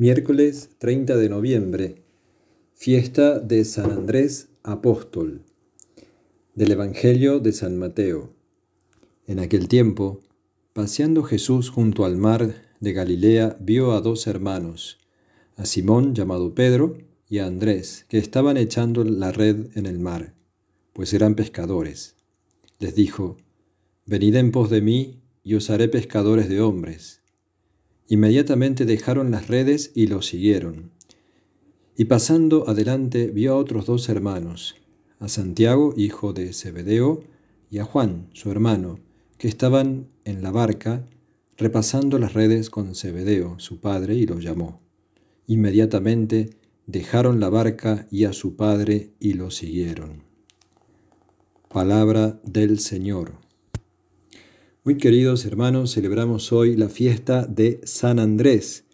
Miércoles 30 de noviembre, fiesta de San Andrés Apóstol, del Evangelio de San Mateo. En aquel tiempo, paseando Jesús junto al mar de Galilea, vio a dos hermanos, a Simón llamado Pedro y a Andrés, que estaban echando la red en el mar, pues eran pescadores. Les dijo, Venid en pos de mí y os haré pescadores de hombres. Inmediatamente dejaron las redes y lo siguieron. Y pasando adelante vio a otros dos hermanos, a Santiago, hijo de Zebedeo, y a Juan, su hermano, que estaban en la barca repasando las redes con Zebedeo, su padre, y los llamó. Inmediatamente dejaron la barca y a su padre y lo siguieron. Palabra del Señor. Muy queridos hermanos, celebramos hoy la fiesta de San Andrés,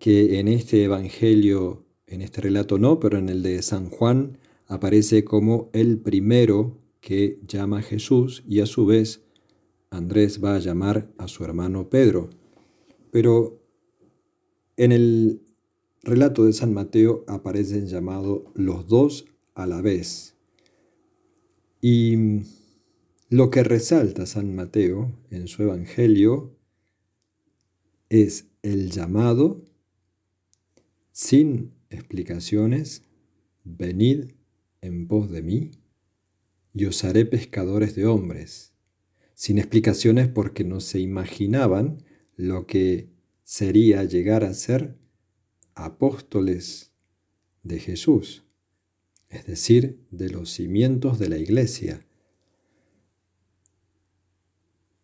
que en este Evangelio, en este relato no, pero en el de San Juan, aparece como el primero que llama a Jesús y a su vez Andrés va a llamar a su hermano Pedro. Pero en el relato de San Mateo aparecen llamados los dos a la vez. Y lo que resalta San Mateo en su Evangelio es el llamado sin explicaciones, venid en pos de mí y os haré pescadores de hombres, sin explicaciones porque no se imaginaban lo que sería llegar a ser apóstoles de Jesús, es decir, de los cimientos de la iglesia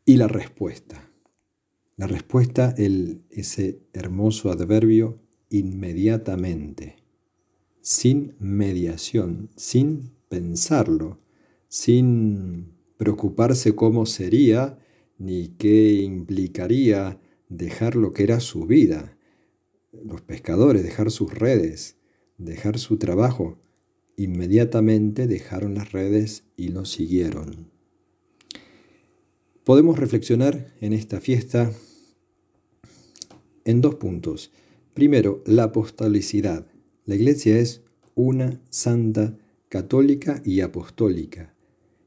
y la respuesta. La respuesta, el, ese hermoso adverbio inmediatamente, sin mediación, sin pensarlo, sin preocuparse cómo sería ni qué implicaría dejar lo que era su vida. Los pescadores, dejar sus redes, dejar su trabajo, inmediatamente dejaron las redes y lo siguieron. Podemos reflexionar en esta fiesta en dos puntos. Primero, la apostolicidad. La iglesia es una santa católica y apostólica.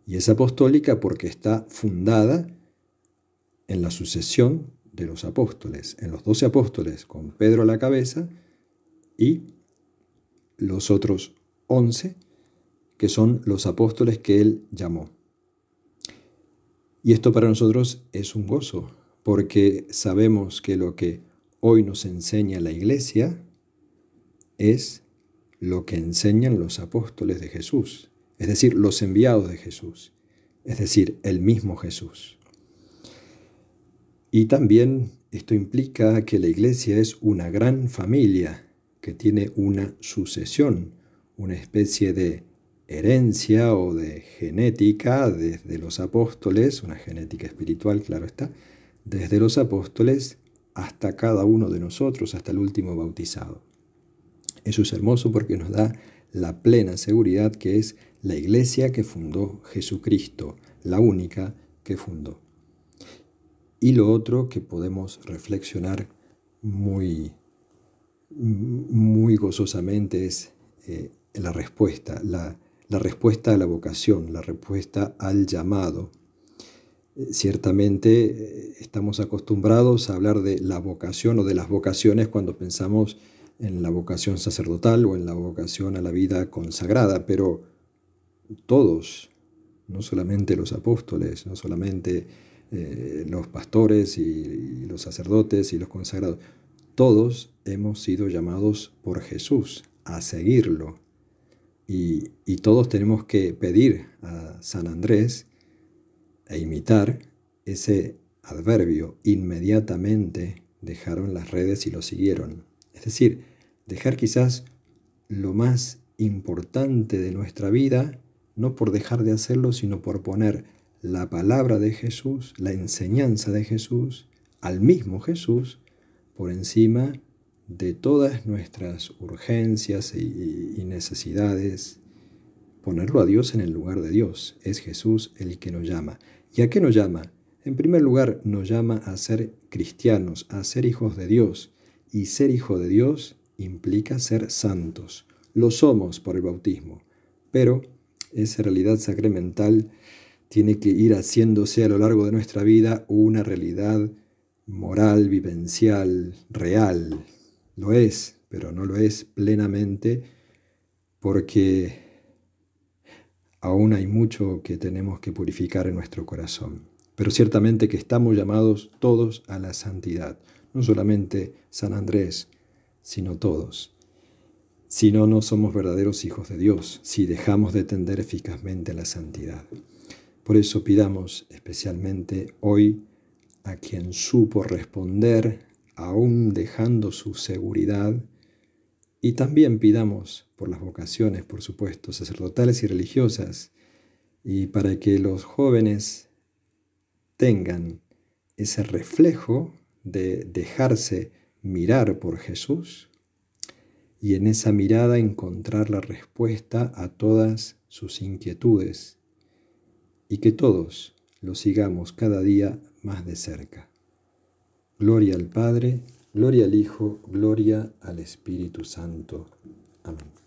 Y es apostólica porque está fundada en la sucesión de los apóstoles, en los doce apóstoles, con Pedro a la cabeza y los otros once, que son los apóstoles que él llamó. Y esto para nosotros es un gozo, porque sabemos que lo que hoy nos enseña la iglesia es lo que enseñan los apóstoles de Jesús, es decir, los enviados de Jesús, es decir, el mismo Jesús. Y también esto implica que la iglesia es una gran familia que tiene una sucesión, una especie de herencia o de genética desde los apóstoles, una genética espiritual, claro está, desde los apóstoles hasta cada uno de nosotros, hasta el último bautizado. Eso es hermoso porque nos da la plena seguridad que es la iglesia que fundó Jesucristo, la única que fundó. Y lo otro que podemos reflexionar muy, muy gozosamente es eh, la respuesta, la, la respuesta a la vocación, la respuesta al llamado. Eh, ciertamente eh, estamos acostumbrados a hablar de la vocación o de las vocaciones cuando pensamos en la vocación sacerdotal o en la vocación a la vida consagrada, pero todos, no solamente los apóstoles, no solamente eh, los pastores y los sacerdotes y los consagrados, todos hemos sido llamados por Jesús a seguirlo, y, todos tenemos que pedir a San Andrés e imitar ese adverbio. Inmediatamente dejaron las redes y lo siguieron. Es decir, dejar quizás lo más importante de nuestra vida, no por dejar de hacerlo, sino por poner la palabra de Jesús, la enseñanza de Jesús, al mismo Jesús, por encima de todas nuestras urgencias y, necesidades, ponerlo a Dios en el lugar de Dios. Es Jesús el que nos llama. ¿Y a qué nos llama? En primer lugar, nos llama a ser cristianos, a ser hijos de Dios. y ser hijo de Dios implica ser santos. Lo somos por el bautismo, pero esa realidad sacramental tiene que ir haciéndose a lo largo de nuestra vida una realidad moral, vivencial, real. Lo es, pero no lo es plenamente porque aún hay mucho que tenemos que purificar en nuestro corazón. Pero ciertamente que estamos llamados todos a la santidad, no solamente San Andrés, sino todos. Si no, no somos verdaderos hijos de Dios, si dejamos de tender eficazmente la santidad. Por eso pidamos especialmente hoy a quien supo responder, aún dejando su seguridad, y también pidamos por las vocaciones, por supuesto, sacerdotales y religiosas, y para que los jóvenes tengan ese reflejo de dejarse mirar por Jesús y en esa mirada encontrar la respuesta a todas sus inquietudes y que todos lo sigamos cada día más de cerca. Gloria al Padre, gloria al Hijo, gloria al Espíritu Santo. Amén.